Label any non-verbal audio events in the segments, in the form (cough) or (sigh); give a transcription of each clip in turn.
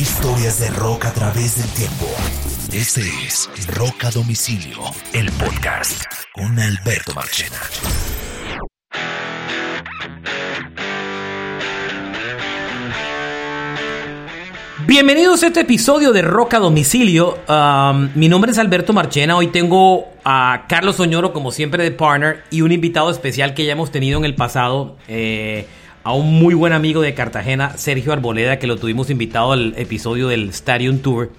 Historias de rock a través del tiempo. Este es Rock a Domicilio, el podcast con Alberto Marchena. Bienvenidos a este episodio de Rock a Domicilio. Um, mi nombre es Alberto Marchena. Hoy tengo a Carlos Oñoro, como siempre, de Partner, y un invitado especial que ya hemos tenido en el pasado. Eh, a un muy buen amigo de Cartagena, Sergio Arboleda, que lo tuvimos invitado al episodio del Stadium Tour.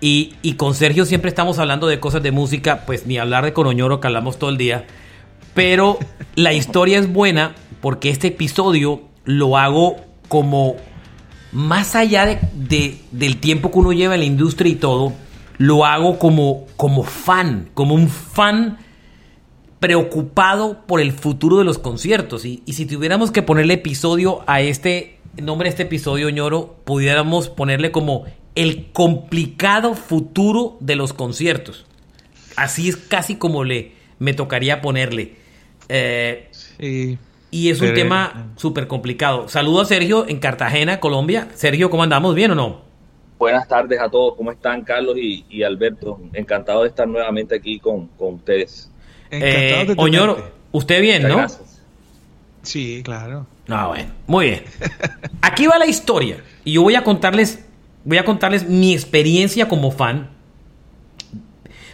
Y, y con Sergio siempre estamos hablando de cosas de música, pues ni hablar de Conoñoro, que hablamos todo el día. Pero la historia es buena porque este episodio lo hago como más allá de, del tiempo que uno lleva en la industria y todo, lo hago como, como fan, como un fan preocupado por el futuro de los conciertos. Y, si tuviéramos que ponerle episodio a este nombre, a este episodio, ñoro, pudiéramos ponerle como el complicado futuro de los conciertos. Así es casi como le me tocaría ponerle. Eh, y es un tema súper complicado. Saludo a Sergio en Cartagena, Colombia. Sergio, ¿cómo andamos? ¿Bien o no? Buenas tardes a todos. ¿Cómo están, Carlos y, Alberto? Encantado de estar nuevamente aquí con, con ustedes. Eh, Oñoro, usted bien, ¿no? Sí, claro. Ah, bueno, muy bien. Aquí va la historia y yo voy a contarles, voy a contarles mi experiencia como fan.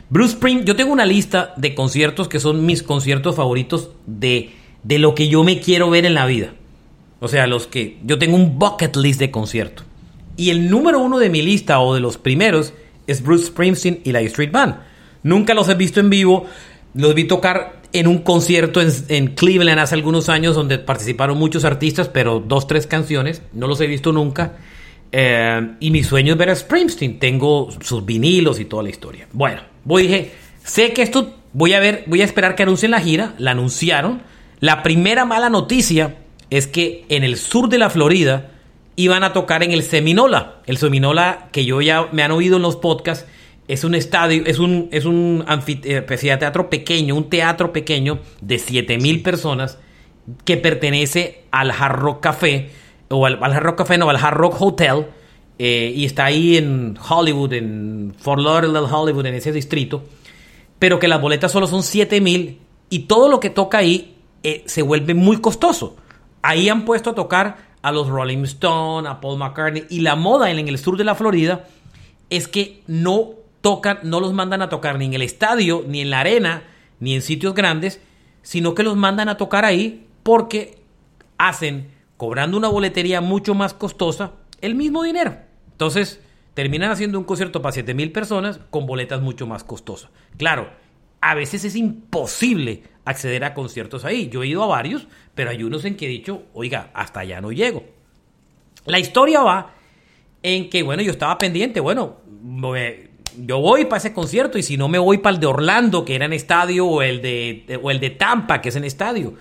Bruce Spring, yo tengo una lista de conciertos que son mis conciertos favoritos de, de lo que yo me quiero ver en la vida. O sea, los que yo tengo un bucket list de conciertos. Y el número uno de mi lista o de los primeros es Bruce Springsteen y la Street Band. Nunca los he visto en vivo, los vi tocar en un concierto en, Cleveland hace algunos años donde participaron muchos artistas, pero dos, tres canciones. No los he visto nunca. Eh, y mi sueño es ver a Springsteen. Tengo sus vinilos y toda la historia. Bueno, voy dije, sé que esto voy a ver, voy a esperar que anuncien la gira. La anunciaron. La primera mala noticia es que en el sur de la Florida iban a tocar en el Seminola. El Seminola que yo ya me han oído en los podcasts es un estadio, es un, es un eh, pues, pequeño, un teatro pequeño de 7000 personas que pertenece al Hard Rock Café, o al, Hard Rock Café, no, al Hard Rock Hotel, eh, y está ahí en Hollywood, en Fort Lauderdale, Hollywood, en ese distrito, pero que las boletas solo son 7000 y todo lo que toca ahí eh, se vuelve muy costoso. Ahí han puesto a tocar a los Rolling Stones, a Paul McCartney, y la moda en el sur de la Florida es que no no los mandan a tocar ni en el estadio, ni en la arena, ni en sitios grandes, sino que los mandan a tocar ahí porque hacen, cobrando una boletería mucho más costosa, el mismo dinero. Entonces, terminan haciendo un concierto para 7 mil personas con boletas mucho más costosas. Claro, a veces es imposible acceder a conciertos ahí. Yo he ido a varios, pero hay unos en que he dicho, oiga, hasta allá no llego. La historia va en que, bueno, yo estaba pendiente, bueno, yo voy para ese concierto y si no me voy para el de Orlando, que era en estadio, o el de, o el de Tampa, que es en estadio.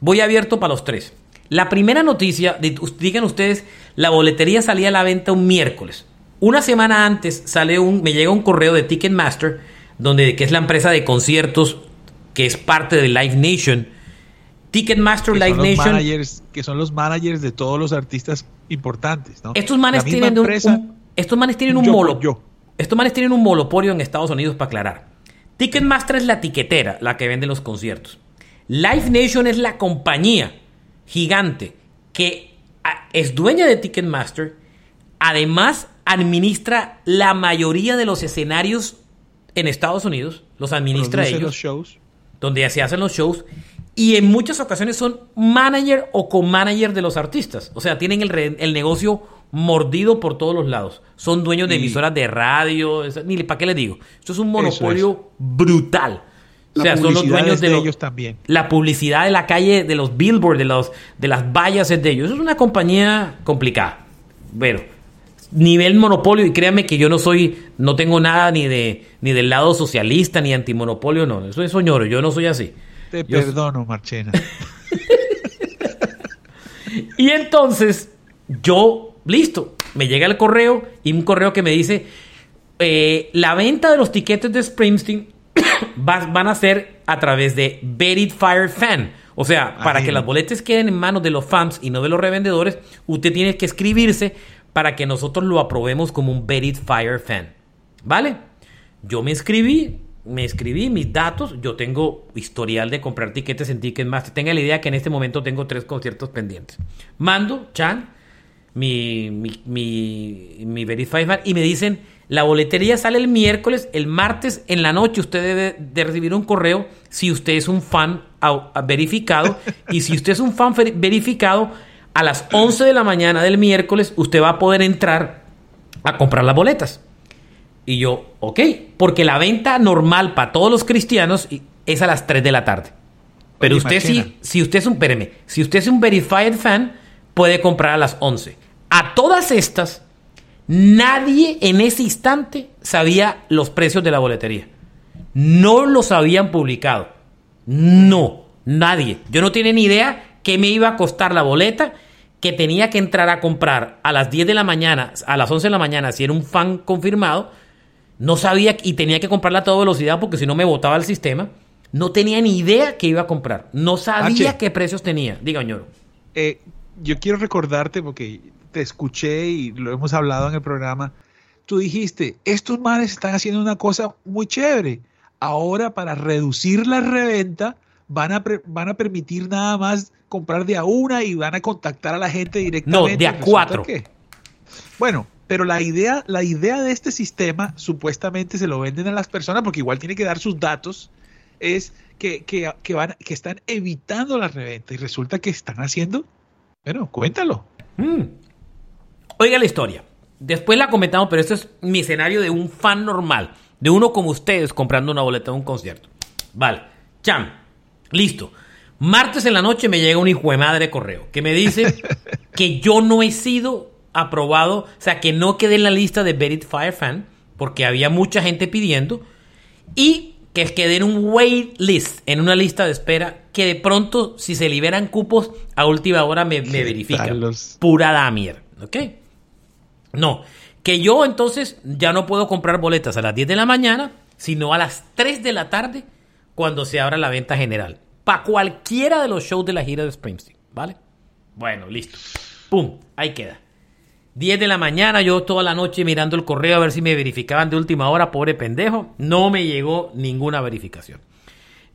Voy abierto para los tres. La primera noticia, digan ustedes, la boletería salía a la venta un miércoles. Una semana antes sale un, me llega un correo de Ticketmaster, donde, que es la empresa de conciertos que es parte de Live Nation. Ticketmaster Live Nation. que son los managers de todos los artistas importantes. Estos manes tienen un, estos manes tienen un molo. Estos manes tienen un monopolio en Estados Unidos para aclarar. Ticketmaster es la tiquetera, la que vende los conciertos. Live Nation es la compañía gigante que ah, es dueña de Ticketmaster. Además, administra la mayoría de los escenarios en Estados Unidos. Los administra ellos. Los shows. Donde se hacen los shows. Y en muchas ocasiones son manager o co-manager de los artistas. O sea, tienen el, el negocio mordido por todos los lados. Son dueños de emisoras de radio, ni para qué les digo. Esto es un monopolio brutal. o sea, son los dueños de, ellos también. La publicidad de la calle, de los billboards, de los de las vallas es de ellos. es una compañía complicada. Pero nivel monopolio y créanme que yo no soy no tengo nada ni de ni del lado socialista ni antimonopolio, no, eso es soñoro, yo no soy así. Te perdono, Marchena. (laughs) y entonces yo Listo, me llega el correo y un correo que me dice, eh, la venta de los tiquetes de Springsteen (coughs) van a ser a través de Bet Fire Fan. O sea, para que las boletas queden en manos de los fans y no de los revendedores, usted tiene que escribirse para que nosotros lo aprobemos como un Berit Fire fan. ¿Vale? Yo me inscribí, me escribí mis datos. Yo tengo historial de comprar tiquetes en Ticketmaster. Tenga la idea que en este momento tengo tres conciertos pendientes. Mando, Chan, mi, mi, mi, mi Verify fan, y me dicen: la boletería sale el miércoles, el martes en la noche. Usted debe de recibir un correo si usted es un fan verificado. y si usted es un fan verificado, a las 11 de la mañana del miércoles, usted va a poder entrar a comprar las boletas. Y yo, ok, porque la venta normal para todos los cristianos es a las 3 de la tarde. Pero usted sí, si usted es un, espéreme, si usted es un verified fan, puede comprar a las 11. A todas estas, nadie en ese instante sabía los precios de la boletería. No los habían publicado. No, nadie. Yo no tenía ni idea qué me iba a costar la boleta que tenía que entrar a comprar a las 10 de la mañana, a las 11 de la mañana, si era un fan confirmado, no sabía y tenía que comprarla a toda velocidad porque si no me botaba el sistema. No tenía ni idea que iba a comprar. No sabía qué precios tenía. Diga, ñoro. Eh, yo quiero recordarte porque te escuché y lo hemos hablado en el programa. Tú dijiste, estos manes están haciendo una cosa muy chévere. Ahora para reducir la reventa van a, van a permitir nada más comprar de a una y van a contactar a la gente directamente. No, de a cuatro. Bueno, pero la idea, la idea de este sistema, supuestamente se lo venden a las personas, porque igual tiene que dar sus datos, es que, van, que están evitando la reventa y resulta que están haciendo. Bueno, cuéntalo. Mm. Oiga la historia. Después la comentamos, pero esto es mi escenario de un fan normal, de uno como ustedes comprando una boleta de un concierto. Vale, cham, listo. Martes en la noche me llega un hijo de madre correo que me dice (laughs) que yo no he sido aprobado, o sea, que no quede en la lista de Berit Fan porque había mucha gente pidiendo, y que quede en un wait list, en una lista de espera, que de pronto, si se liberan cupos, a última hora me, me verifican. Pura Damier, ¿ok? No, que yo entonces ya no puedo comprar boletas a las 10 de la mañana, sino a las 3 de la tarde, cuando se abra la venta general. Para cualquiera de los shows de la gira de Springsteen, ¿vale? Bueno, listo. ¡Pum! Ahí queda. 10 de la mañana, yo toda la noche mirando el correo a ver si me verificaban de última hora, pobre pendejo. No me llegó ninguna verificación.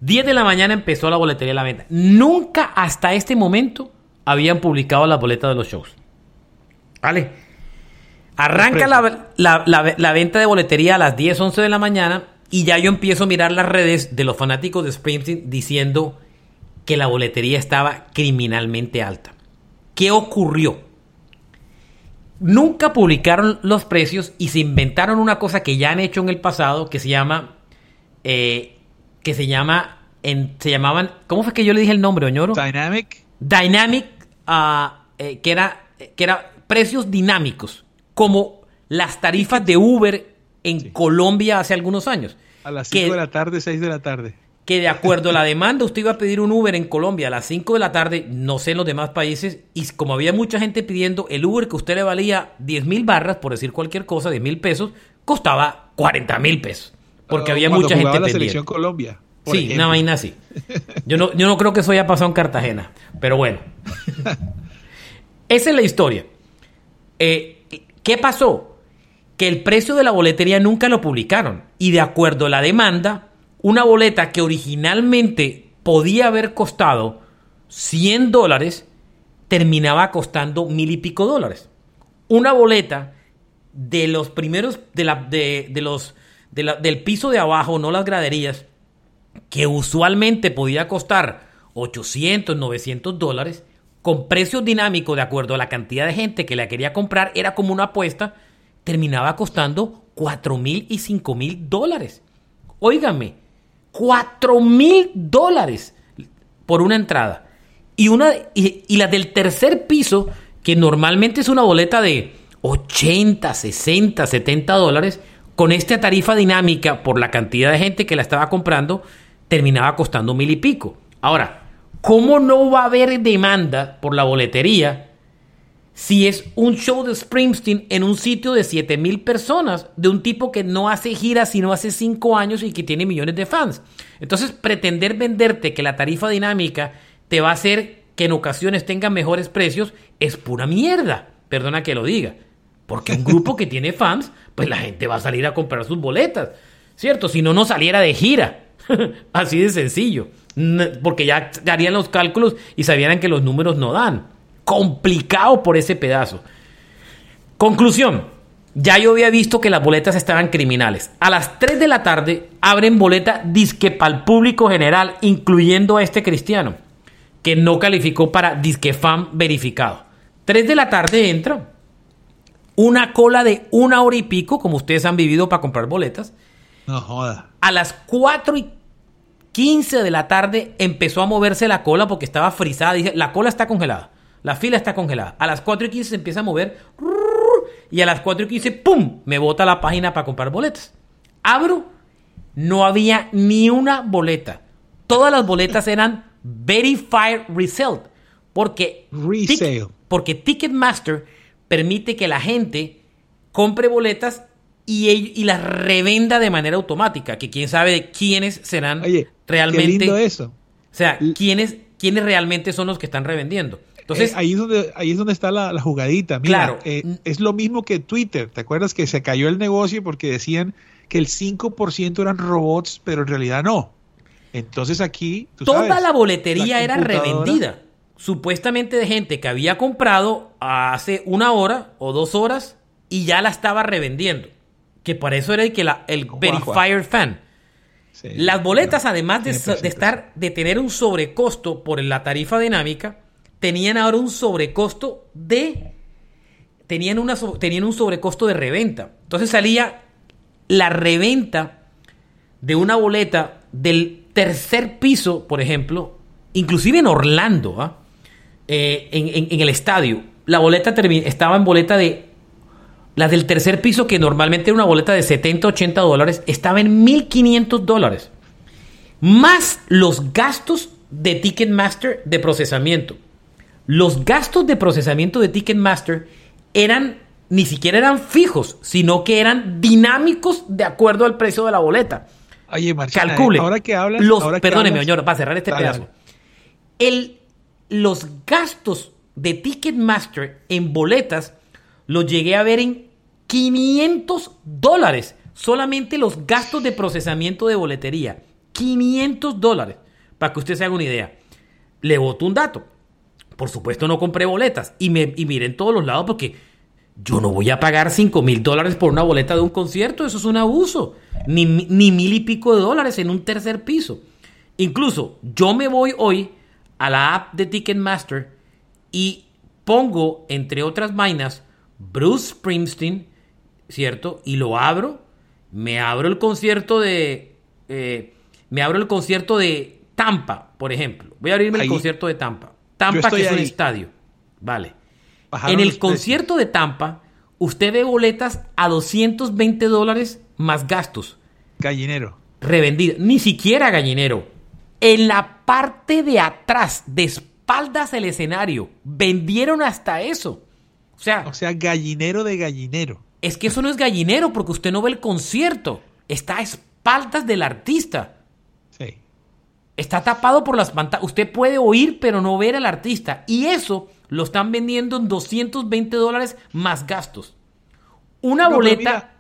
10 de la mañana empezó la boletería de la venta. Nunca hasta este momento habían publicado las boletas de los shows. ¿Vale? Arranca la, venta de boletería a las 10, 11 de la mañana y ya yo empiezo a mirar las redes de los fanáticos de Springsteen diciendo que la boletería estaba criminalmente alta. ¿Qué ocurrió? Nunca publicaron los precios y se inventaron una cosa que ya han hecho en el pasado que se llama eh, que se llama en, se llamaban ¿cómo fue que yo le dije el nombre Oñoro? Dynamic. Dynamic uh, eh, que era que era precios dinámicos como las tarifas de Uber en Colombia hace algunos años a las 5 de la tarde 6 de la tarde que de acuerdo a la demanda usted iba a pedir un Uber en Colombia a las 5 de la tarde, no sé en los demás países, y como había mucha gente pidiendo el Uber que usted le valía 10 mil barras, por decir cualquier cosa, 10 mil pesos, costaba 40 mil pesos. Porque había mucha gente la selección Colombia. Sí, una vaina así. Yo no, yo no creo que eso haya pasado en Cartagena, pero bueno. Esa es la historia. Eh, ¿Qué pasó? Que el precio de la boletería nunca lo publicaron y de acuerdo a la demanda una boleta que originalmente podía haber costado 100 dólares, terminaba costando mil y pico dólares. Una boleta de los primeros, de, la, de, los, del piso de abajo, no las graderías, que usualmente podía costar 800, 900 dólares, con precio dinámico de acuerdo a la cantidad de gente que la quería comprar, era como una apuesta, terminaba costando 4 mil y 5 mil dólares. Óigame, 4 mil dólares por una entrada. Y, una, y, la del tercer piso, que normalmente es una boleta de 80, 60, 70 dólares, con esta tarifa dinámica por la cantidad de gente que la estaba comprando, terminaba costando mil y pico. Ahora, ¿cómo no va a haber demanda por la boletería si es un show de Springsteen en un sitio de 7 mil personas, de un tipo que no hace giras sino hace 5 años y que tiene millones de fans. Entonces, pretender venderte que la tarifa dinámica te va a hacer que en ocasiones tengan mejores precios es pura mierda. Perdona que lo diga. Porque un grupo que tiene fans, pues la gente va a salir a comprar sus boletas, ¿cierto? Si no, no saliera de gira. (laughs) Así de sencillo. Porque ya harían los cálculos y sabían que los números no dan. Complicado por ese pedazo. Conclusión. Ya yo había visto que las boletas estaban criminales. A las 3 de la tarde abren boleta disque para el público general, incluyendo a este cristiano, que no calificó para disque fan verificado. 3 de la tarde entra una cola de una hora y pico, como ustedes han vivido para comprar boletas. No joda. A las 4 y 15 de la tarde empezó a moverse la cola porque estaba frisada. Dije, la cola está congelada. La fila está congelada. A las 4 y 15 se empieza a mover. Y a las 4 y 15, ¡pum! Me bota la página para comprar boletas. Abro. No había ni una boleta. Todas las boletas eran Verified Resale. Porque, Resale. porque Ticketmaster permite que la gente compre boletas y, y las revenda de manera automática. Que quién sabe quiénes serán realmente. Qué lindo eso. O sea, quiénes, quiénes realmente son los que están revendiendo. Entonces, eh, ahí, es donde, ahí es donde está la, jugadita. Mira, eh, es lo mismo que Twitter. ¿Te acuerdas que se cayó el negocio porque decían que el 5% eran robots, pero en realidad no? Entonces aquí... Toda la boletería era revendida. Supuestamente de gente que había comprado hace una hora o dos horas y ya la estaba revendiendo. Que por eso era el, que la, el Verifier Fan. Las boletas, además de, de, estar, de tener un sobrecosto por la tarifa dinámica, tenían ahora un sobrecosto de tenían, una, tenían un sobrecosto de reventa. Entonces salía la reventa de una boleta del tercer piso, por ejemplo, inclusive en Orlando, ¿ah? eh, en, el estadio. La boleta estaba en boleta de... La del tercer piso, que normalmente era una boleta de 70, 80 dólares, estaba en 1.500 dólares. Más los gastos de Ticketmaster de procesamiento. Los gastos de procesamiento de Ticketmaster eran ni siquiera eran fijos, sino que eran dinámicos de acuerdo al precio de la boleta. Oye, Marcela, Calcule. ahora que hablas, los, ahora perdóneme, señor, para cerrar este pedazo. El, los gastos de Ticketmaster en boletas los llegué a ver en 500 dólares. Solamente los gastos de procesamiento de boletería. 500 dólares. Para que usted se haga una idea. Le voto un dato. Por supuesto no compré boletas y, me, y miré en todos los lados porque yo no voy a pagar 5 mil dólares por una boleta de un concierto, eso es un abuso. Ni, ni mil y pico de dólares en un tercer piso. Incluso yo me voy hoy a la app de Ticketmaster y pongo, entre otras vainas, Bruce Springsteen, ¿cierto? Y lo abro, me abro el concierto de... Eh, me abro el concierto de Tampa, por ejemplo. Voy a abrirme el concierto de Tampa. Tampa, que es un estadio. Vale. en el concierto de Tampa, usted ve boletas a 220 dólares más gastos. Gallinero. Revendida. Ni siquiera gallinero. En la parte de atrás, de espaldas del escenario, vendieron hasta eso. O sea, o sea, gallinero de gallinero. Es que eso no es gallinero porque usted no ve el concierto. Está a espaldas del artista. Está tapado por las pantallas. Usted puede oír, pero no ver al artista. Y eso lo están vendiendo en 220 dólares más gastos. Una boleta,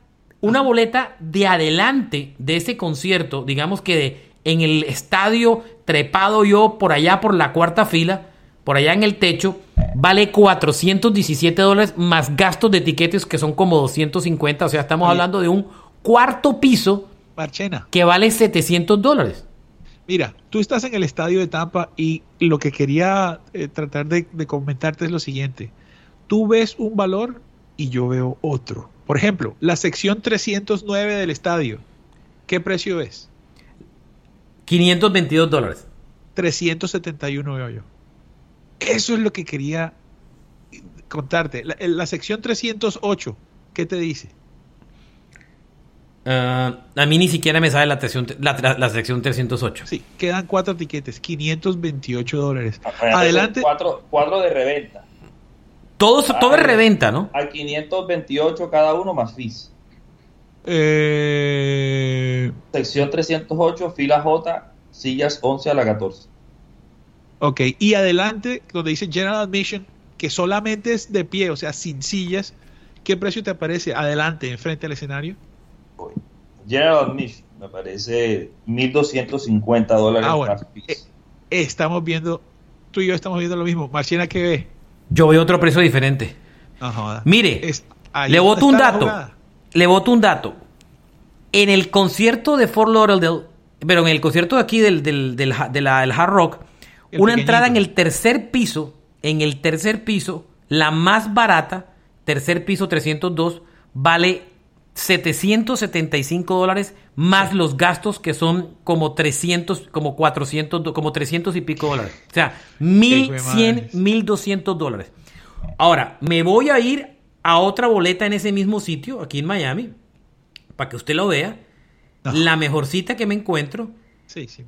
una boleta de adelante de ese concierto, digamos que de, en el estadio trepado yo por allá por la cuarta fila, por allá en el techo, vale 417 dólares más gastos de etiquetes que son como 250. O sea, estamos hablando de un cuarto piso Marchena. que vale 700 dólares. Mira, tú estás en el estadio de Tampa y lo que quería eh, tratar de, comentarte es lo siguiente. Tú ves un valor y yo veo otro. Por ejemplo, la sección 309 del estadio, ¿qué precio es? 522 dólares. 371 veo yo. Eso es lo que quería contarte. La, la sección 308, ¿qué te dice? Ah, a mí ni siquiera me sale la, la, sección 308. Sí, quedan cuatro tiquetes, 528 dólares. Adelante. Cuatro, cuatro, de reventa. Todo, todo es reventa, ¿no? Hay 528 cada uno más fees. Eh... Sección 308, fila J, sillas 11 a la 14. Ok, y adelante, donde dice General Admission, que solamente es de pie, o sea, sin sillas, ¿qué precio te aparece adelante, enfrente al escenario? General Admission me parece 1.250 dólares. Ah, bueno. Eh, estamos viendo, tú y yo estamos viendo lo mismo. Marchena, ¿qué ve? Yo veo otro precio diferente. Mire, le voto un dato. Le voto un dato. En el concierto de Fort Lauderdale, pero en el concierto de aquí del, del, del, Hard Rock, una entrada en el tercer piso, en el tercer piso, la más barata, tercer piso 302, vale 775 dólares más los gastos que son como 300, como 400, como 300 y pico dólares. O sea, 1100, 1200 dólares. Ahora, me voy a ir a otra boleta en ese mismo sitio, aquí en Miami, para que usted lo vea. La mejor cita que me encuentro. Sí, sí.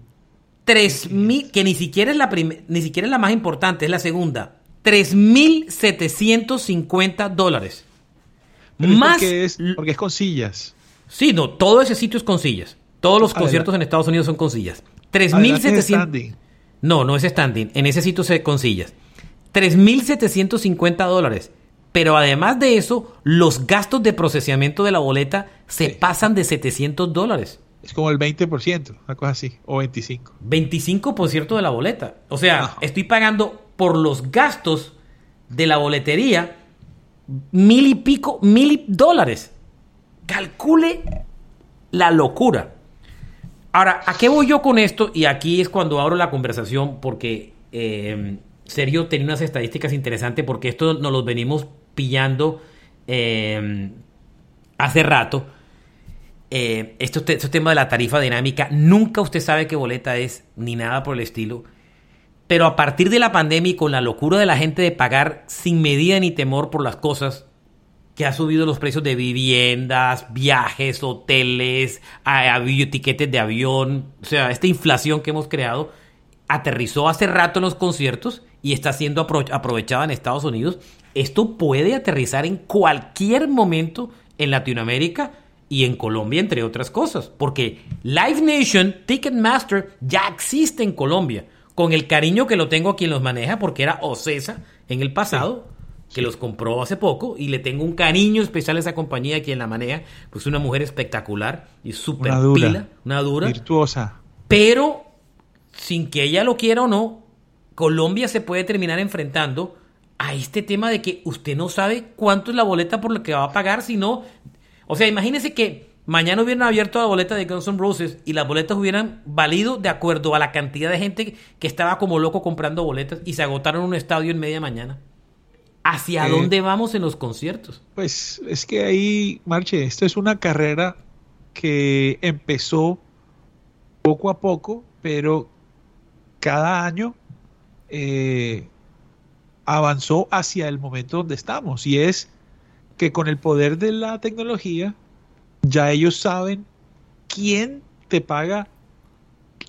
3000, que ni siquiera es la ni siquiera es la más importante, es la segunda. 3.750 dólares. Más. Porque es, porque es con sillas. Sí, no, todo ese sitio es con sillas. Todos los conciertos en Estados Unidos son con sillas. 3.700. No, no es standing. En ese sitio es con sillas. 3.750 dólares. Pero además de eso, los gastos de procesamiento de la boleta se pasan de 700 dólares. Es como el 20%, una cosa así, o 25. 25% de la boleta. O sea, estoy pagando por los gastos de la boletería mil y pico, mil dólares. Calcule la locura. Ahora, ¿a qué voy yo con esto? Y aquí es cuando abro la conversación porque eh, Sergio tenía unas estadísticas interesantes porque esto nos los venimos pillando eh, hace rato. Eh, esto, este tema de la tarifa dinámica, nunca usted sabe qué boleta es, ni nada por el estilo. Pero a partir de la pandemia y con la locura de la gente de pagar sin medida ni temor por las cosas, que ha subido los precios de viviendas, viajes, hoteles, tiquetes de avión, o sea, esta inflación que hemos creado, aterrizó hace rato en los conciertos y está siendo aprovechada en Estados Unidos. Esto puede aterrizar en cualquier momento en Latinoamérica y en Colombia, entre otras cosas, porque Live Nation, Ticketmaster ya existe en Colombia con el cariño que lo tengo a quien los maneja, porque era Ocesa en el pasado, que los compró hace poco, y le tengo un cariño especial a esa compañía, quien la maneja, pues una mujer espectacular y súper pila, una dura. Virtuosa. Pero, sin que ella lo quiera o no, Colombia se puede terminar enfrentando a este tema de que usted no sabe cuánto es la boleta por la que va a pagar, sino... O sea, imagínese que mañana hubieran abierto la boleta de Guns N' Roses y las boletas hubieran valido de acuerdo a la cantidad de gente que estaba como loco comprando boletas y se agotaron un estadio en media mañana. ¿Hacia eh, dónde vamos en los conciertos? Pues es que ahí, Marche, esto es una carrera que empezó poco a poco, pero cada año eh, avanzó hacia el momento donde estamos. Y es que con el poder de la tecnología, ya ellos saben quién te paga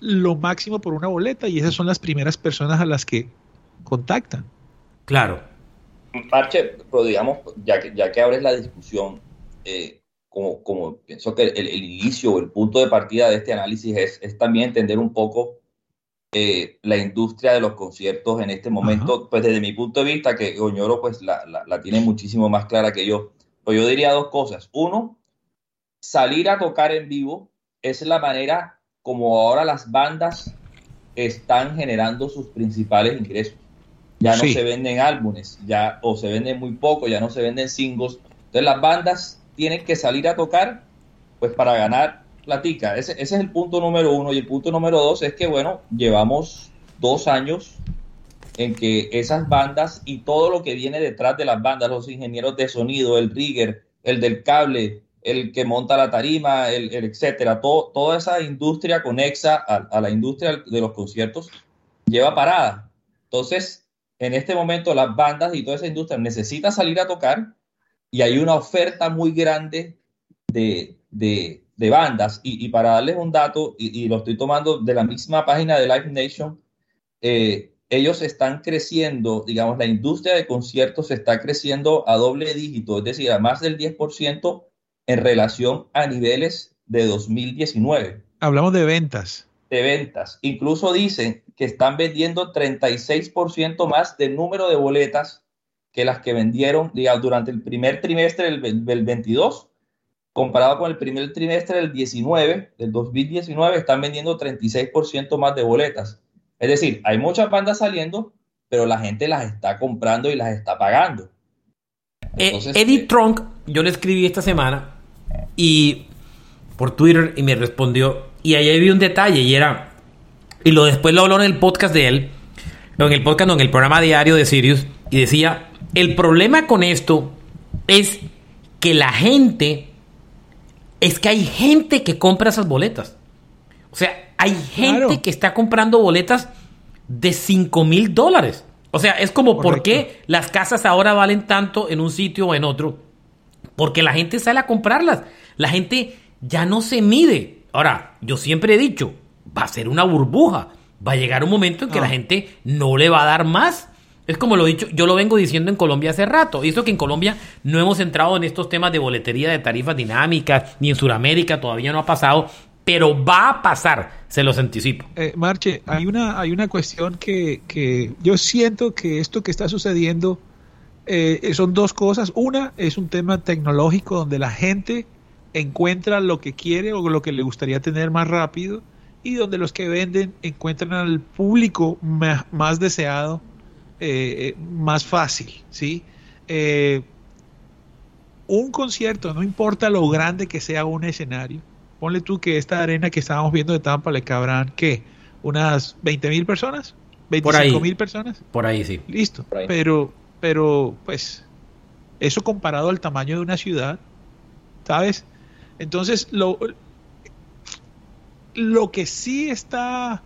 lo máximo por una boleta y esas son las primeras personas a las que contactan. Claro. Marche, pero digamos, ya que, ya que abres la discusión, eh, como, como pienso que el, inicio o el punto de partida de este análisis es, es también entender un poco eh, la industria de los conciertos en este momento, pues desde mi punto de vista, que Oñoro pues la, la, la, tiene muchísimo más clara que yo, pues yo diría dos cosas. Uno, salir a tocar en vivo es la manera como ahora las bandas están generando sus principales ingresos. Ya no se venden álbumes, ya o se venden muy poco, ya no se venden singles. Entonces las bandas tienen que salir a tocar pues para ganar platica. Ese, ese es el punto número uno. Y el punto número dos es que, bueno, llevamos dos años en que esas bandas y todo lo que viene detrás de las bandas, los ingenieros de sonido, el rigger, el del cable, el que monta la tarima, el, etcétera, todo, toda esa industria conexa a, la industria de los conciertos lleva parada. Entonces, en este momento las bandas y toda esa industria necesita salir a tocar y hay una oferta muy grande de, bandas. Y, para darles un dato, y, lo estoy tomando de la misma página de Live Nation, eh, ellos están creciendo, digamos, la industria de conciertos está creciendo a doble dígito, es decir, a más del 10% en relación a niveles de 2019. Hablamos de ventas. De ventas. Incluso dicen que están vendiendo 36% más del número de boletas que las que vendieron digamos, durante el primer trimestre del, del 22 comparado con el primer trimestre del 19, del 2019, están vendiendo 36% más de boletas. Es decir, hay muchas bandas saliendo, pero la gente las está comprando y las está pagando. Eh, Eddie eh, Trunk, yo le escribí esta semana y por Twitter y me respondió y ahí vi un detalle y era y lo después lo habló en el podcast de él, no en el podcast, no en el programa diario de Sirius y decía el problema con esto es que la gente es que hay gente que compra esas boletas. O sea, hay gente que está comprando boletas de 5 mil dólares. O sea, es como por qué las casas ahora valen tanto en un sitio o en otro. Porque la gente sale a comprarlas. La gente ya no se mide. Ahora, yo siempre he dicho, va a ser una burbuja. Va a llegar un momento en que la ah. gente no le va a dar más es como lo he dicho, yo lo vengo diciendo en Colombia hace rato. Y que en Colombia no hemos entrado en estos temas de boletería de tarifas dinámicas, ni en Sudamérica todavía no ha pasado, pero va a pasar, se los anticipo. Eh, Marche, hay una, hay una cuestión que, yo siento que esto que está sucediendo eh, son dos cosas. Una es un tema tecnológico donde la gente encuentra lo que quiere o lo que le gustaría tener más rápido y donde los que venden encuentran al público más deseado eh, más fácil, ¿sí? Eh, un concierto, no importa lo grande que sea un escenario, ponle tú que esta arena que estábamos viendo de Tampa le cabrán, ¿qué? ¿Unas 20 mil personas? ¿25 mil personas? Por ahí, sí. Listo. Pero, pero, pues, eso comparado al tamaño de una ciudad, ¿sabes? Entonces, lo, lo que sí está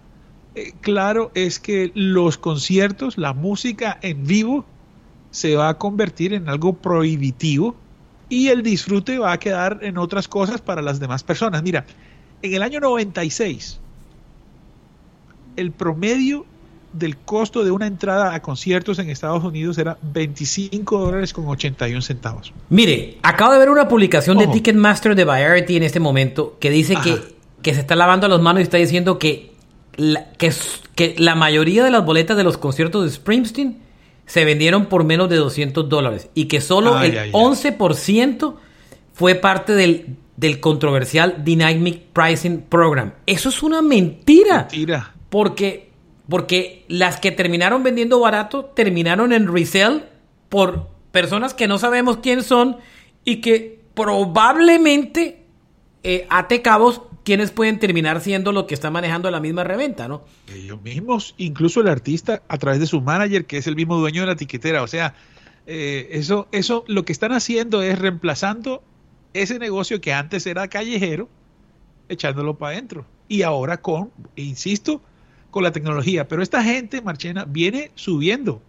eh, claro es que los conciertos, la música en vivo, se va a convertir en algo prohibitivo y el disfrute va a quedar en otras cosas para las demás personas. Mira, en el año 96, el promedio del costo de una entrada a conciertos en Estados Unidos era 25 dólares con 81 centavos. Mire, acabo de ver una publicación de Ticketmaster de Variety en este momento que dice que, que se está lavando las manos y está diciendo que que, que la mayoría de las boletas de los conciertos de Springsteen se vendieron por menos de 200 dólares y que solo el 11% fue parte del, del controversial Dynamic Pricing Program. Eso es una mentira. Mentira. Porque, porque las que terminaron vendiendo barato terminaron en resale por personas que no sabemos quién son y que probablemente eh, ate cabos quienes pueden terminar siendo lo que está manejando la misma reventa, ¿no? Ellos mismos, incluso el artista a través de su manager, que es el mismo dueño de la tiquetera. O sea, eh, eso, eso lo que están haciendo es reemplazando ese negocio que antes era callejero, echándolo para adentro. Y ahora con, insisto, con la tecnología. Pero esta gente, Marchena, viene subiendo.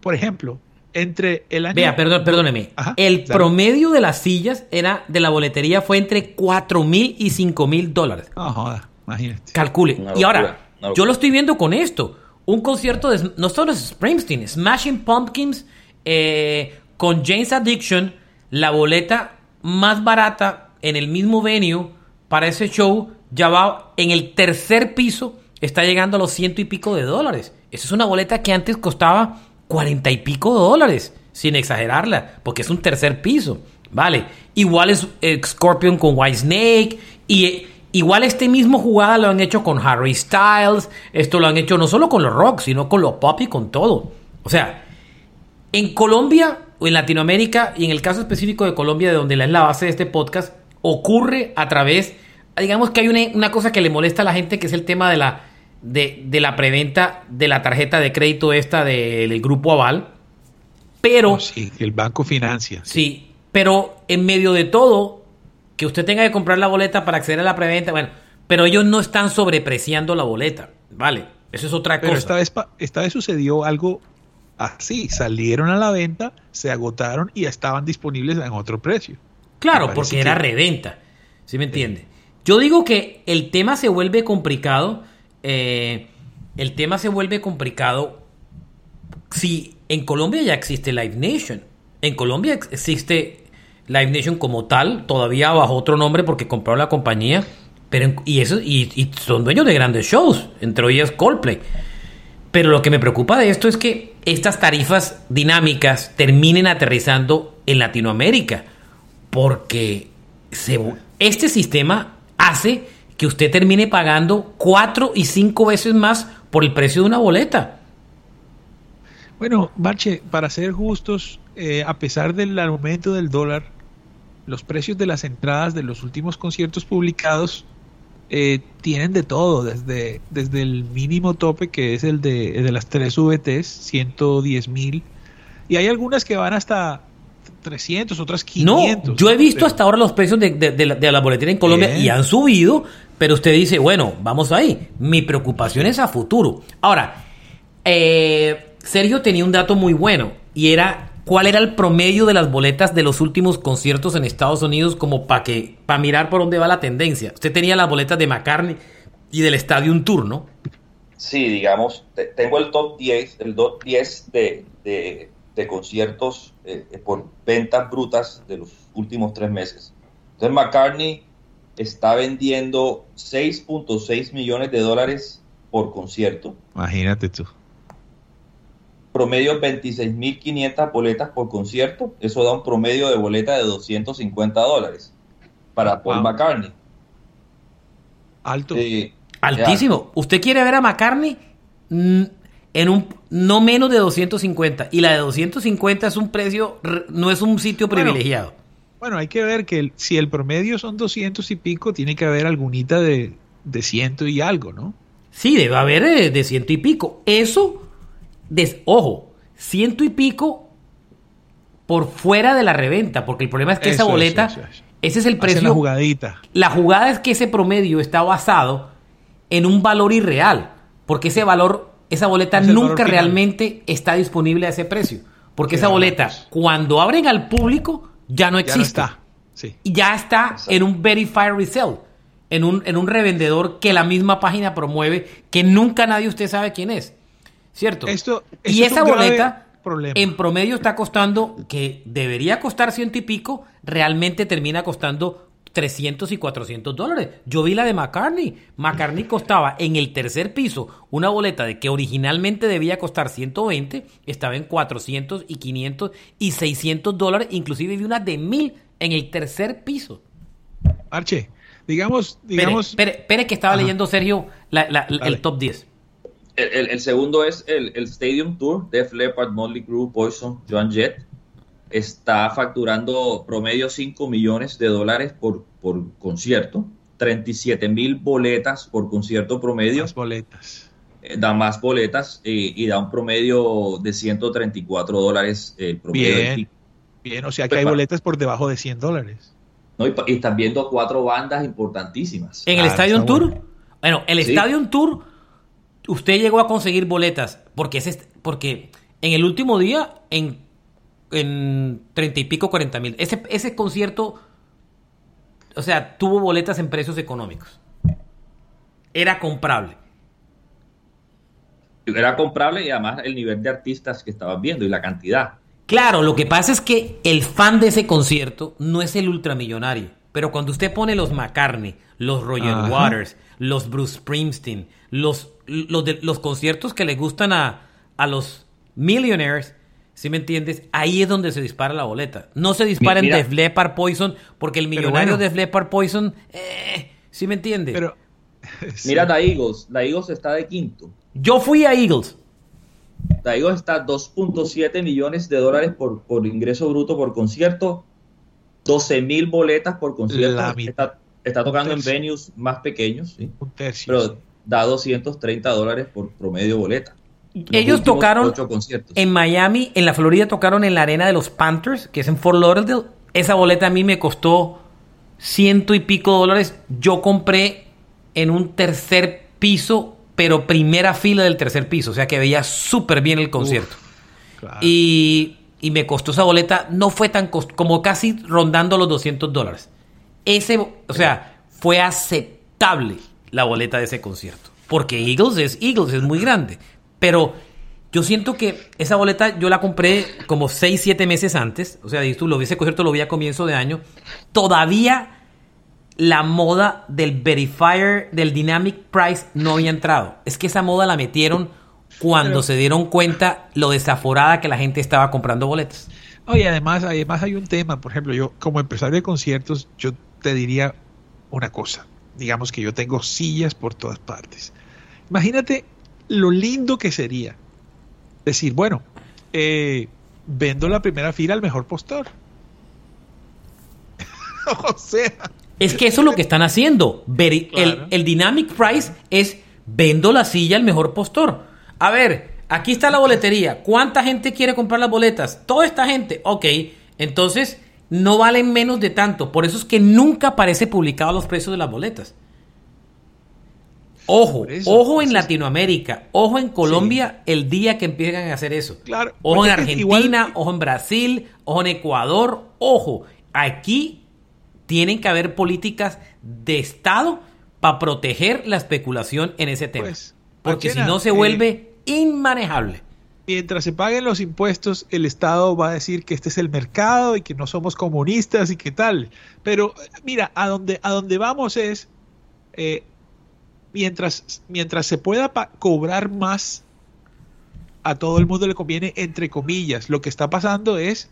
Por ejemplo, entre el año... Vea, perdón, perdóneme. el promedio de las sillas era de la boletería fue entre 4 mil y 5 mil dólares. No joda, imagínate. Calcule. y ahora, yo lo estoy viendo con esto. Un concierto de... No solo es Springsteen, Smashing Pumpkins eh, con James Addiction, la boleta más barata en el mismo venue para ese show ya va en el tercer piso, está llegando a los ciento y pico de dólares. Esa es una boleta que antes costaba cuarenta y pico de dólares, sin exagerarla, porque es un tercer piso, ¿vale? Igual es eh, Scorpion con White Snake y eh, igual este mismo jugada lo han hecho con Harry Styles, esto lo han hecho no solo con los rock, sino con los pop y con todo. O sea, en Colombia o en Latinoamérica y en el caso específico de Colombia, de donde es la base de este podcast, ocurre a través, digamos que hay una, una cosa que le molesta a la gente, que es el tema de la de, la preventa de la tarjeta de crédito esta del grupo Aval. Pero. Oh, sí, el banco financia. Sí. pero en medio de todo, que usted tenga que comprar la boleta para acceder a la preventa, bueno, pero ellos no están sobrepreciando la boleta, ¿vale? Eso es otra cosa. Esta vez, esta vez sucedió algo así: salieron a la venta, se agotaron y estaban disponibles en otro precio. Claro, porque era reventa. ¿Sí me entiende? Yo digo que el tema se vuelve complicado eh, el tema se vuelve complicado si en Colombia ya existe Live Nation. En Colombia existe Live Nation como tal, todavía bajo otro nombre porque compraron la compañía. Pero, y, eso, y, son dueños de grandes shows, entre ellos Coldplay. Pero lo que me preocupa de esto es que estas tarifas dinámicas terminen aterrizando en Latinoamérica, porque este sistema hace que usted termine pagando cuatro y cinco veces más por el precio de una boleta. Bueno, Marche, para ser justos, eh, a pesar del aumento del dólar, los precios de las entradas de los últimos conciertos publicados eh, tienen de todo, desde, desde el mínimo tope que es el de, de las tres VTs, 110 mil, y hay algunas que van hasta 300, otras 500. No, yo he visto hasta ahora los precios de, de, la, de en Colombia y han subido, pero usted dice, bueno, vamos ahí. Mi preocupación es a futuro. Ahora, eh, Sergio tenía un dato muy bueno y era cuál era el promedio de las boletas de los últimos conciertos en Estados Unidos como para que para mirar por dónde va la tendencia. Usted tenía las boletas de McCartney y del Stadium Tour, ¿no? Sí, digamos, tengo el top 10, el top 10 de, de, conciertos eh, por ventas brutas de los últimos tres meses. Entonces McCartney está vendiendo 6.6 millones de dólares por concierto. Imagínate tú promedio 26.500 boletas por concierto. Eso da un promedio de boleta de 250 dólares para Paul McCartney. Alto. Eh, Altísimo. ¿Usted quiere ver a McCartney? Mm, en un no menos de 250 y la de 250 es un precio no es un sitio privilegiado bueno hay que ver que si el promedio son 200 y pico tiene que haber algunita de, de ciento y algo no sí debe haber de, de ciento y pico. Eso ojo, ciento y pico por fuera de la reventa, porque el problema es que esa boleta, ese es el precio. la jugadita. La jugada es que ese promedio está basado en un valor irreal, porque ese valor, esa boleta nunca realmente está disponible a ese precio, porque esa boleta, cuando abren al público, ya no existe. Ya está. Y ya está en un verified resell. En un, en un revendedor que la misma página promueve, que nunca nadie usted sabe quién es. ¿Cierto? Esto, y esa boleta en promedio está costando, que debería costar ciento y pico, realmente termina costando 300 y 400 dólares. Yo vi la de McCartney. McCartney costaba en el tercer piso una boleta de que originalmente debía costar 120, estaba en 400 y 500 y 600 dólares, inclusive vi una de 1000 en el tercer piso. Arche, digamos... digamos... Espere, que estaba leyendo Sergio el top 10. El, segundo es el, Stadium Tour, Def Leppard, Motley Crue, Poison, Joan Jett. Está facturando promedio 5 millones de dólares por, por concierto, 37 mil boletas por concierto promedio. Más boletas. Eh, da más boletas y da un promedio de 134 dólares el promedio. Bien, bien, o sea que hay boletas por debajo de 100 dólares. No, y, están viendo cuatro bandas importantísimas. ¿En el ah, Stadium Tour? Bueno, el Stadium Tour usted llegó a conseguir boletas, porque, es porque en el último día, en, en 30 y pico, 40 mil, ese, ese concierto, o sea, tuvo boletas en precios económicos. Era comprable. Era comprable y además el nivel de artistas que estabas viendo y la cantidad. Claro, lo que pasa es que el fan de ese concierto no es el ultramillonario. Pero cuando usted pone los McCartney, los Roger Waters, los Bruce Springsteen, los los, de, los conciertos que le gustan a, a los millionaires, si me entiendes? Ahí es donde se dispara la boleta. No se dispara en Def Leppard Poison, porque el millonario de Def Leppard Poison, eh, ¿sí me entiende? Pero, (laughs) Mira la Eagles, la Eagles está de quinto. Yo fui a Eagles. La Eagles está 2.7 millones de dólares por, por ingreso bruto por concierto, 12 mil boletas por concierto. Está, está, tocando en venues más pequeños. ¿sí? Un tercio da 230 dólares por promedio boleta. Ellos tocaron en Miami, en la Florida tocaron en la arena de los Panthers, que es en Fort Lauderdale. Esa boleta a mí me costó ciento y pico dólares. Yo compré en un tercer piso, pero primera fila del tercer piso, o sea que veía súper bien el concierto. y, y, me costó esa boleta, no fue tan como casi rondando los 200 dólares. Ese, o sea, fue aceptable la boleta de ese concierto. Porque Eagles es Eagles, es muy grande. Pero yo siento que esa boleta yo la compré como 6, 7 meses antes. O sea, tú lo ese concierto lo vi a comienzo de año. Todavía la moda del verifier, del dynamic price, no había entrado. Es que esa moda la metieron cuando se dieron cuenta lo desaforada que la gente estaba comprando boletas. Oye, además, además hay un tema, por ejemplo, yo como empresario de conciertos, yo te diría una cosa, digamos que yo tengo sillas por todas partes. Imagínate lo lindo que sería decir, bueno, eh, vendo la primera fila al mejor postor. (laughs) o sea. Es que eso es lo que están haciendo. el, el, dynamic price es vendo la silla al mejor postor. A ver, aquí está la boletería. ¿Cuánta gente quiere comprar las boletas? Toda esta gente. Ok, entonces no valen menos de tanto. Por eso es que nunca aparece publicado los precios de las boletas. Ojo, ojo en Latinoamérica, ojo en Colombia el día que empiezan a hacer eso. Claro, ojo en Argentina, ojo en Brasil, ojo en Ecuador, ojo. Aquí tienen que haber políticas de Estado para proteger la especulación en ese tema. Pues, porque si no se eh, vuelve inmanejable. Mientras se paguen los impuestos, el Estado va a decir que este es el mercado y que no somos comunistas y qué tal. Pero mira, a donde, a donde vamos es, eh, mientras, mientras se pueda cobrar más, a todo el mundo le conviene, entre comillas. Lo que está pasando es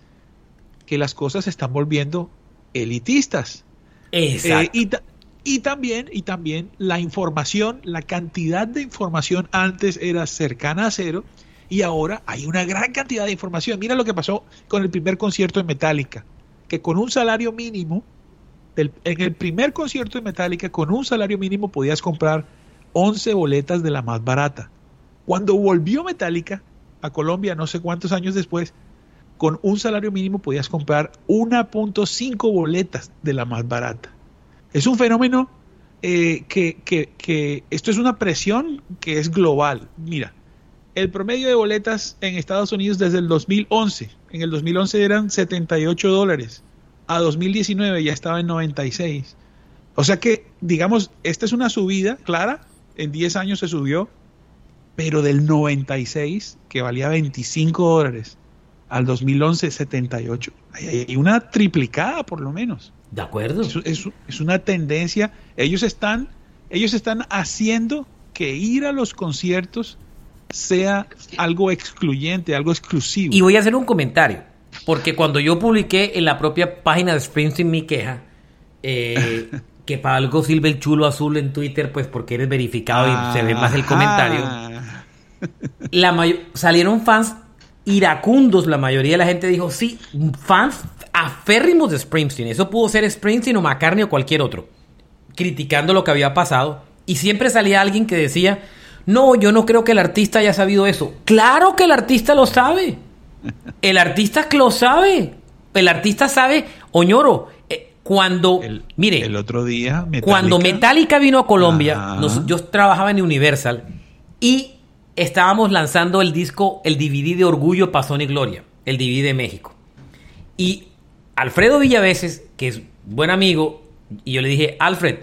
que las cosas se están volviendo elitistas. Exacto. Eh, y, también, y también la información, la cantidad de información antes era cercana a cero y ahora hay una gran cantidad de información. Mira lo que pasó con el primer concierto de Metallica, que con un salario mínimo en el primer concierto de Metallica, con un salario mínimo podías comprar 11 boletas de la más barata. Cuando volvió Metallica a Colombia, no sé cuántos años después, con un salario mínimo podías comprar 1.5 boletas de la más barata. Es un fenómeno eh, que, esto es una presión que es global. Mira, el promedio de boletas en Estados Unidos desde el 2011, en el 2011 eran 78 dólares a 2019 ya estaba en 96. O sea que, digamos, esta es una subida clara, en 10 años se subió, pero del 96, que valía 25 dólares, al 2011, 78. Hay una triplicada por lo menos. De acuerdo. Es, es, una tendencia. Ellos están, ellos están haciendo que ir a los conciertos sea algo excluyente, algo exclusivo. Y voy a hacer un comentario. Porque cuando yo publiqué en la propia página de Springsteen mi queja, eh, (laughs) que para algo sirve el chulo azul en Twitter, pues porque eres verificado y se ve más el comentario. La salieron fans iracundos, la mayoría de la gente dijo, sí, fans aférrimos de Springsteen. Eso pudo ser Springsteen o McCartney o cualquier otro, criticando lo que había pasado. Y siempre salía alguien que decía, no, yo no creo que el artista haya sabido eso. Claro que el artista lo sabe. El artista lo sabe. El artista sabe, Oñoro, eh, cuando, mire, el otro día, cuando Metallica vino a Colombia, yo trabajaba en Universal y estábamos lanzando el disco, el DVD de Orgullo, Pasón y Gloria, el DVD de México. Y Alfredo Villaveses, que es buen amigo, y yo le dije, Alfred,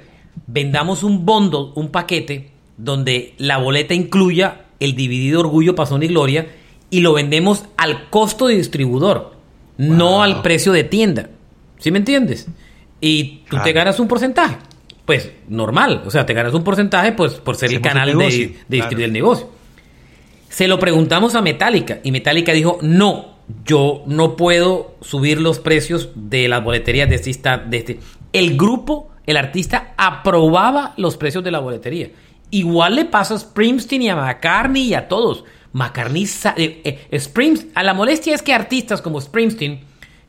vendamos un bundle, un paquete, donde la boleta incluya el DVD de Orgullo, Pasón y Gloria y lo vendemos al costo de distribuidor, no al precio de tienda. ¿Sí me entiendes? Y tú te ganas un porcentaje. Pues normal, o sea, te ganas un porcentaje pues, por ser el canal de, distribuir el negocio. Se lo preguntamos a Metallica y Metallica dijo, no, yo no puedo subir los precios de las boleterías de este, de este. El grupo, el artista, aprobaba los precios de la boletería. Igual le pasa a Springsteen y a McCartney y a todos. McCartney, eh, eh, a la molestia es que artistas como Springsteen,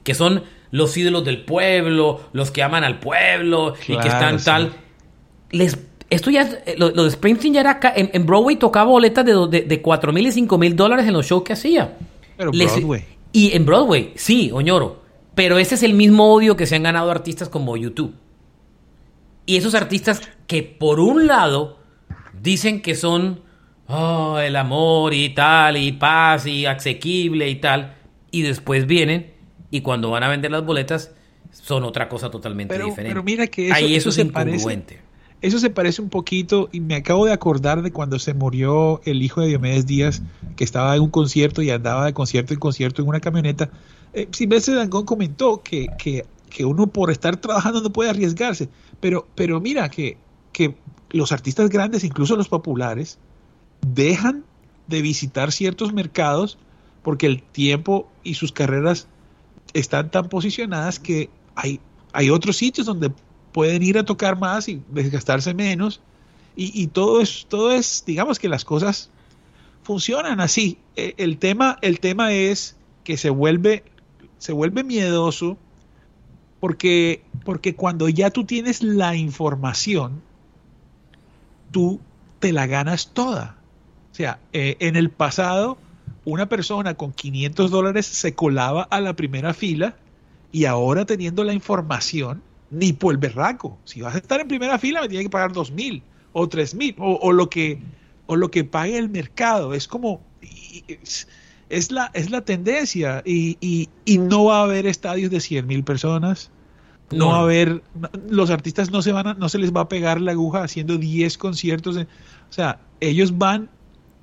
que son los ídolos del pueblo, los que aman al pueblo y que están tal, les esto ya, eh, lo, de Springsteen ya era, en, Broadway tocaba boletas de, de, 4 mil y 5 mil dólares en los shows que hacía. Pero Broadway. Y en Broadway, sí, Oñoro. Pero ese es el mismo odio que se han ganado artistas como YouTube. Y esos artistas que por un lado dicen que son oh, el amor y tal, y paz y asequible y tal, y después vienen y cuando van a vender las boletas son otra cosa totalmente diferente. Pero mira que eso, se Parece, eso se parece un poquito, y me acabo de acordar de cuando se murió el hijo de Diomedes Díaz, que estaba en un concierto y andaba de concierto en concierto en una camioneta. Eh, Silvestre Dangón comentó que, que, que, uno por estar trabajando no puede arriesgarse, pero, pero mira que, que los artistas grandes, incluso los populares, dejan de visitar ciertos mercados porque el tiempo y sus carreras están tan posicionadas que hay, hay otros sitios donde pueden ir a tocar más y desgastarse menos. Y, todo, es, todo es, digamos que las cosas funcionan así. E, el, tema, el tema es que se vuelve, se vuelve miedoso porque, porque cuando ya tú tienes la información, tú te la ganas toda. O sea, eh, en el pasado, una persona con 500 dólares se colaba a la primera fila y ahora teniendo la información, ni por el berraco. Si vas a estar en primera fila, me tiene que pagar dos mil o tres mil o, lo que o lo que pague el mercado. Es como es, la es la tendencia y, no va a haber estadios de 100 mil personas. No, va a haber los artistas no se van a, no se les va a pegar la aguja haciendo 10 conciertos. o sea, ellos van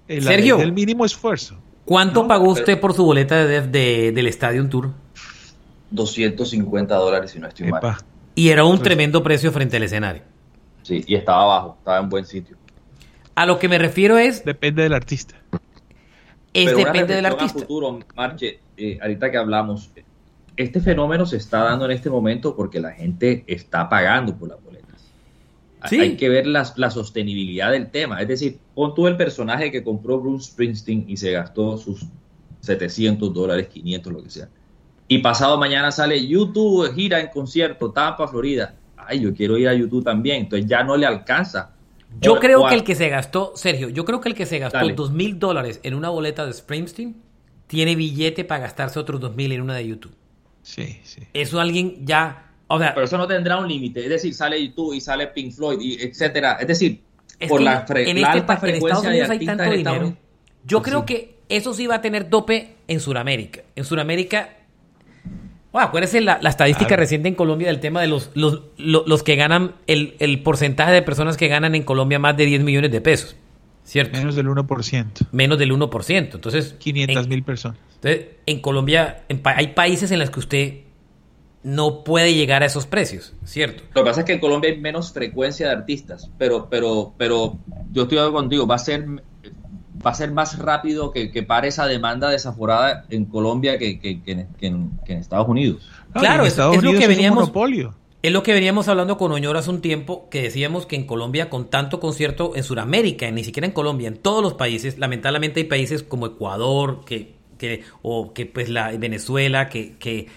el, Sergio, el mínimo esfuerzo. ¿Cuánto pagó usted por su boleta de, de, del Stadium Tour? 250 dólares, si no estoy mal. Y era un tremendo precio frente al escenario. Sí, y estaba abajo, estaba en buen sitio. A lo que me refiero es... Depende del artista. Es depende del artista. futuro, Marche, eh, ahorita que hablamos, este fenómeno se está dando en este momento porque la gente está pagando por las Hay que ver la, la sostenibilidad del tema. Es decir, pon tú el personaje que compró Bruce Springsteen y se gastó sus 700 dólares, 500, lo que sea y pasado mañana sale YouTube gira en concierto, Tampa, Florida. Ay, yo quiero ir a YouTube también. Entonces ya no le alcanza. Yo creo que el que se gastó, Sergio, yo creo que el que se gastó dos mil dólares en una boleta de Springsteen tiene billete para gastarse otros dos mil en una de YouTube. Sí, sí. Eso alguien ya. O sea, pero eso no tendrá un límite. Es decir, sale YouTube y sale Pink Floyd, y etcétera. Es decir, por la, en este alta frecuencia de hay tanto dinero. Yo creo que eso sí va a tener tope en Sudamérica. En Sudamérica bueno, la, la estadística reciente en Colombia del tema de los, los, los, que ganan, el, el, porcentaje de personas que ganan en Colombia más de 10 millones de pesos. ¿Cierto? Menos del 1%. Menos del 1%. Entonces. 500 mil personas. Entonces, en Colombia hay países en los que usted no puede llegar a esos precios, ¿cierto? Lo que pasa es que en Colombia hay menos frecuencia de artistas, pero, pero, pero yo estoy de acuerdo contigo, va a ser va a ser más rápido que, que pare esa demanda desaforada en Colombia que, que, en, Estados Unidos. claro, es, lo que veníamos. Es lo que veníamos hablando con Oñor hace un tiempo, que decíamos que en Colombia, con tanto concierto en Sudamérica, ni siquiera en Colombia, en todos los países, lamentablemente hay países como Ecuador, que, que o que pues la Venezuela, que, que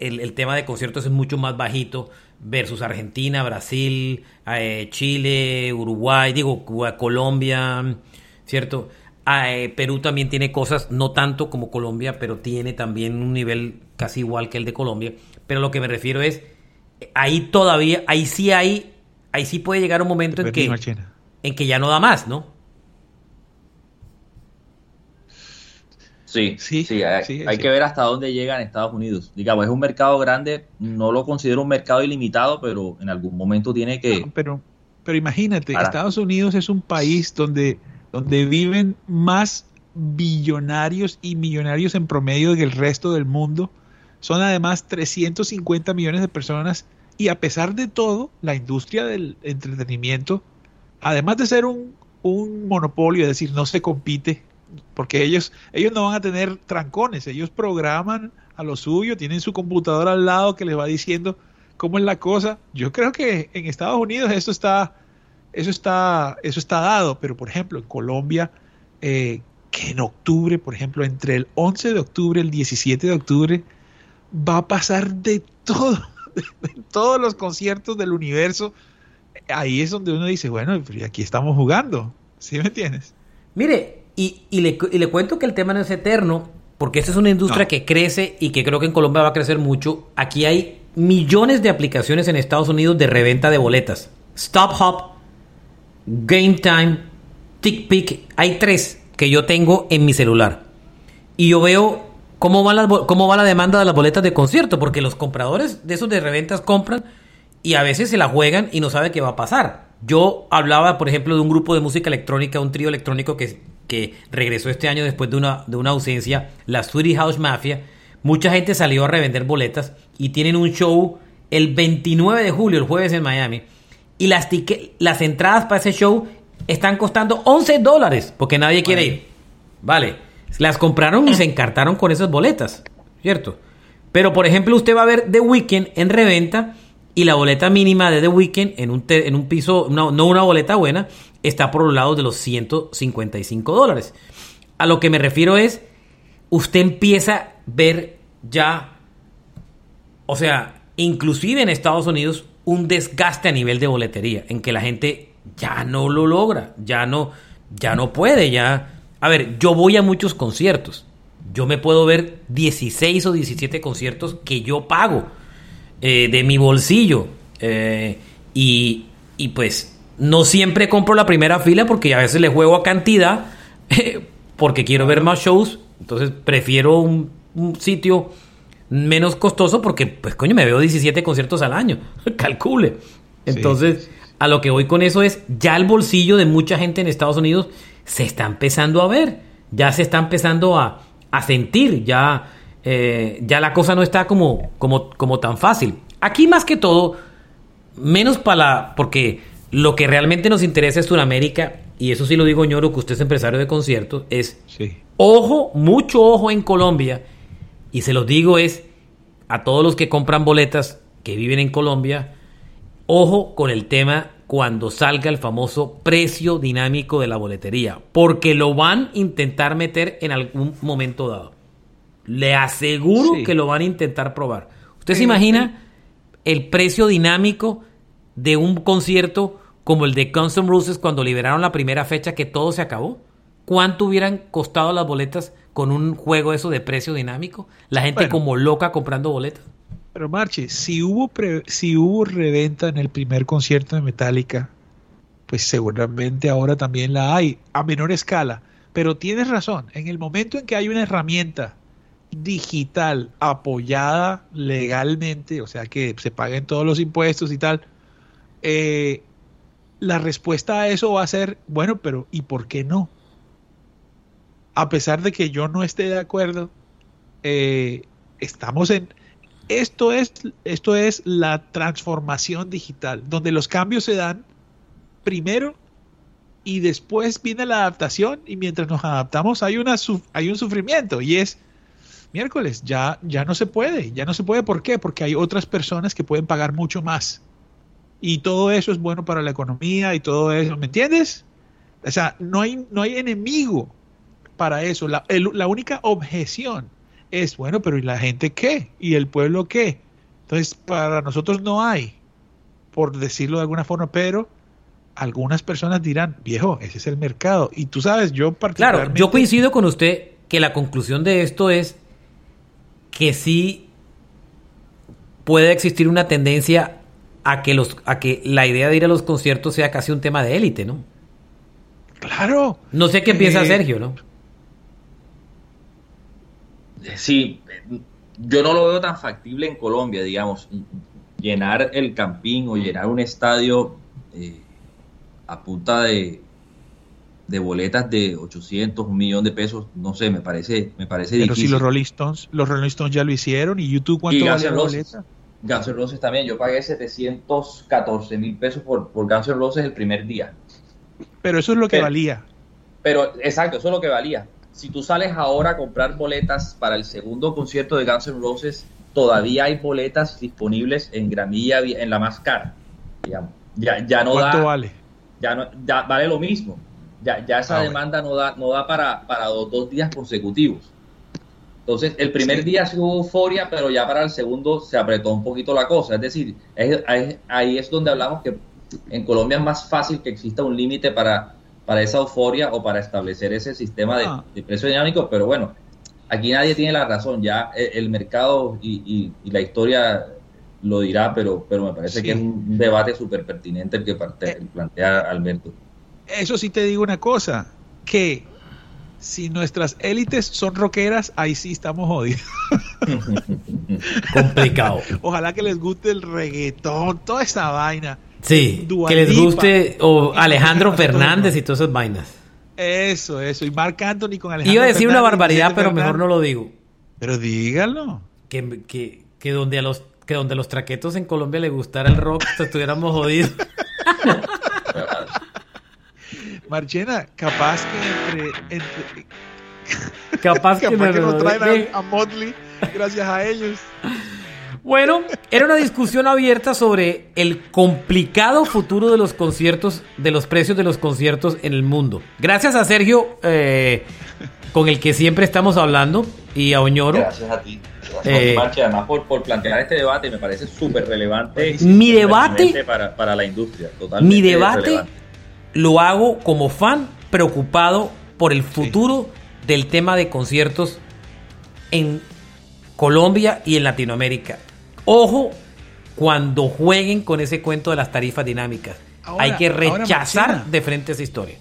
el, el, tema de conciertos es mucho más bajito versus Argentina, Brasil, eh, Chile, Uruguay, digo, Colombia, ¿cierto? Ah, eh, Perú también tiene cosas, no tanto como Colombia, pero tiene también un nivel casi igual que el de Colombia. Pero lo que me refiero es, ahí todavía, ahí sí hay, ahí sí puede llegar un momento en que, en que ya no da más, ¿no? Sí, sí, sí, hay, que ver hasta dónde llega en Estados Unidos. Digamos, es un mercado grande, no lo considero un mercado ilimitado, pero en algún momento tiene que... pero, pero imagínate, Estados Unidos es un país donde donde viven más billonarios y millonarios en promedio que el resto del mundo. Son además 350 millones de personas y a pesar de todo, la industria del entretenimiento, además de ser un, monopolio, es decir, no se compite, porque ellos, ellos no van a tener trancones, ellos programan a lo suyo, tienen su computadora al lado que les va diciendo cómo es la cosa. Yo creo que en Estados Unidos eso está eso está, eso está dado, pero por ejemplo en Colombia, eh, que en octubre, por ejemplo, entre el 11 de octubre y el 17 de octubre, va a pasar de todo, (laughs) de todos los conciertos del universo. Ahí es donde uno dice, bueno, aquí estamos jugando, ¿sí me entiendes? Mire, y, le, y le cuento que el tema no es eterno, porque esta es una industria que crece y que creo que en Colombia va a crecer mucho. Aquí hay millones de aplicaciones en Estados Unidos de reventa de boletas. Stop Hop Game Time, TickPick, hay tres que yo tengo en mi celular. Y yo veo cómo va, la, cómo va la demanda de las boletas de concierto, porque los compradores de esos de reventas compran y a veces se la juegan y no sabe qué va a pasar. Yo hablaba, por ejemplo, de un grupo de música electrónica, un trío electrónico que, que regresó este año después de una, de una ausencia, la Sweetie House Mafia. Mucha gente salió a revender boletas y tienen un show el 29 de julio, el jueves en Miami y las, las entradas para ese show están costando 11 dólares porque nadie quiere ir. Vale, las compraron y se encartaron con esas boletas, ¿cierto? Pero, por ejemplo, usted va a ver The Weeknd en reventa y la boleta mínima de The Weeknd en un, en un piso, no, no una boleta buena, está por los lados de los 155 dólares. A lo que me refiero es, usted empieza a ver ya, o sea, inclusive en Estados Unidos, un desgaste a nivel de boletería, en que la gente ya no lo logra, ya no, ya no puede, ya... A ver, yo voy a muchos conciertos. Yo me puedo ver 16 o 17 conciertos que yo pago eh, de mi bolsillo. Eh, y, y, pues no siempre compro la primera fila porque a veces le juego a cantidad (laughs) porque quiero ver más shows. Entonces prefiero un, sitio menos costoso porque, pues coño, me veo 17 conciertos al año. (laughs) Calcule. Entonces, a lo que voy con eso es, ya el bolsillo de mucha gente en Estados Unidos se está empezando a ver. Ya se está empezando a, a sentir. Ya, eh, ya la cosa no está como, como, como tan fácil. Aquí más que todo, menos para la... Porque lo que realmente nos interesa es Sudamérica, y eso sí lo digo ñoro, que usted es empresario de conciertos, es ojo, mucho ojo en Colombia, y se los digo es a todos los que compran boletas que viven en Colombia, ojo con el tema cuando salga el famoso precio dinámico de la boletería, porque lo van a intentar meter en algún momento dado. Le aseguro que lo van a intentar probar. ¿Usted se imagina el precio dinámico de un concierto como el de Guns N' Roses cuando liberaron la primera fecha que todo se acabó? ¿Cuánto hubieran costado las boletas con un juego eso de precio dinámico? La gente como loca comprando boletas. Pero Marche, si hubo, si hubo reventa en el primer concierto de Metallica, pues seguramente ahora también la hay, a menor escala. Pero tienes razón, en el momento en que hay una herramienta digital apoyada legalmente, o sea que se paguen todos los impuestos y tal, eh, la respuesta a eso va a ser, bueno, pero ¿y por qué no? A pesar de que yo no esté de acuerdo, eh, estamos en... Esto es, esto es la transformación digital, donde los cambios se dan primero y después viene la adaptación y mientras nos adaptamos hay, una, hay un sufrimiento y es miércoles, ya, ya no se puede, ya no se puede, ¿por qué? Porque hay otras personas que pueden pagar mucho más y todo eso es bueno para la economía y todo eso, ¿me entiendes? O sea, no hay, no hay enemigo para eso. La, la única objeción es, bueno, pero ¿y la gente qué? ¿Y el pueblo qué? Entonces, para nosotros no hay, por decirlo de alguna forma, pero algunas personas dirán, viejo, ese es el mercado. Y tú sabes, yo particularmente... Claro, yo coincido con usted que la conclusión de esto es que sí puede existir una tendencia a que, los, a que la idea de ir a los conciertos sea casi un tema de élite, ¿no? Claro. No sé qué piensa eh, Sergio, ¿no? Sí, yo no lo veo tan factible en Colombia, digamos, llenar el campín o llenar un estadio eh, a punta de, de boletas de 800, un millón de pesos, no sé, me parece, me parece Pero si los Rolling Stones, los Rolling Stones ya lo hicieron y YouTube cuánto vale la boleta? Guns N' Roses también, yo pagué 714 mil pesos por, por Guns N' Roses el primer día. Pero eso es lo que valía. Pero, exacto, eso es lo que valía. Si tú sales ahora a comprar boletas para el segundo concierto de Guns N' Roses, todavía hay boletas disponibles en gramilla, en la más cara, digamos. Ya, ya no ¿Cuánto vale? Ya, no, ya vale lo mismo. Ya, ya esa ah, demanda no da, no da para, para dos días consecutivos. Entonces, el primer día sí hubo euforia, pero ya para el segundo se apretó un poquito la cosa. Es decir, ahí es donde hablamos que en Colombia es más fácil que exista un límite para, para esa euforia o para establecer ese sistema de, ah. precio dinámico, pero bueno, aquí nadie tiene la razón, ya el, mercado y, la historia lo dirá, pero, pero me parece que es un debate súper pertinente el que eh. plantea Alberto. Eso sí te digo una cosa, que si nuestras élites son rockeras, ahí sí estamos jodidos. (laughs) Complicado. Ojalá que les guste el reggaetón, toda esa vaina. Sí, que les guste o Alejandro Fernández y todas esas vainas. Eso, eso. Y Marc Anthony con Alejandro Iba a decir una barbaridad, pero mejor no lo digo. Pero dígalo. Que, que, que, donde a los, que donde los traquetos en Colombia le gustara el rock, (laughs) estuviéramos jodidos. (laughs) Marchena, capaz que entre, (laughs) Capaz, que, Capaz que nos traen a, a Motley gracias a ellos. Bueno, era una discusión abierta sobre el complicado futuro de los conciertos, de los precios de los conciertos en el mundo. Gracias a Sergio, eh, con el que siempre estamos hablando, y a Oñoro. Gracias a ti. Eh, además por, por, plantear este debate, me parece súper relevante. Mi debate para, para, la industria, Mi debate lo hago como fan preocupado por el futuro del tema de conciertos en Colombia y en Latinoamérica. Ojo cuando jueguen con ese cuento de las tarifas dinámicas. hay que rechazar de frente esa historia.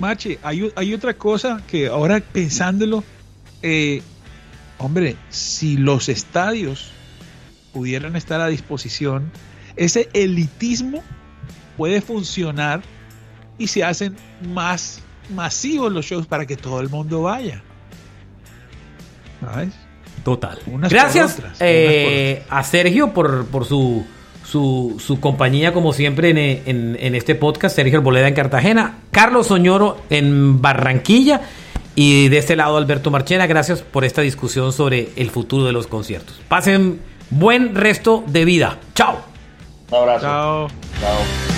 Mache, hay, hay, otra cosa que ahora pensándolo, eh, hombre, si los estadios pudieran estar a disposición, ese elitismo puede funcionar y se hacen más masivos los shows para que todo el mundo vaya. ¿Sabes? Total. Gracias eh, a Sergio por, por su, su, compañía, como siempre, en, en, este podcast. Sergio Arboleda en Cartagena, Carlos Soñoro en Barranquilla. Y de este lado, Alberto Marchena, gracias por esta discusión sobre el futuro de los conciertos. Pasen buen resto de vida. Chao. Un abrazo. Chao. Chao.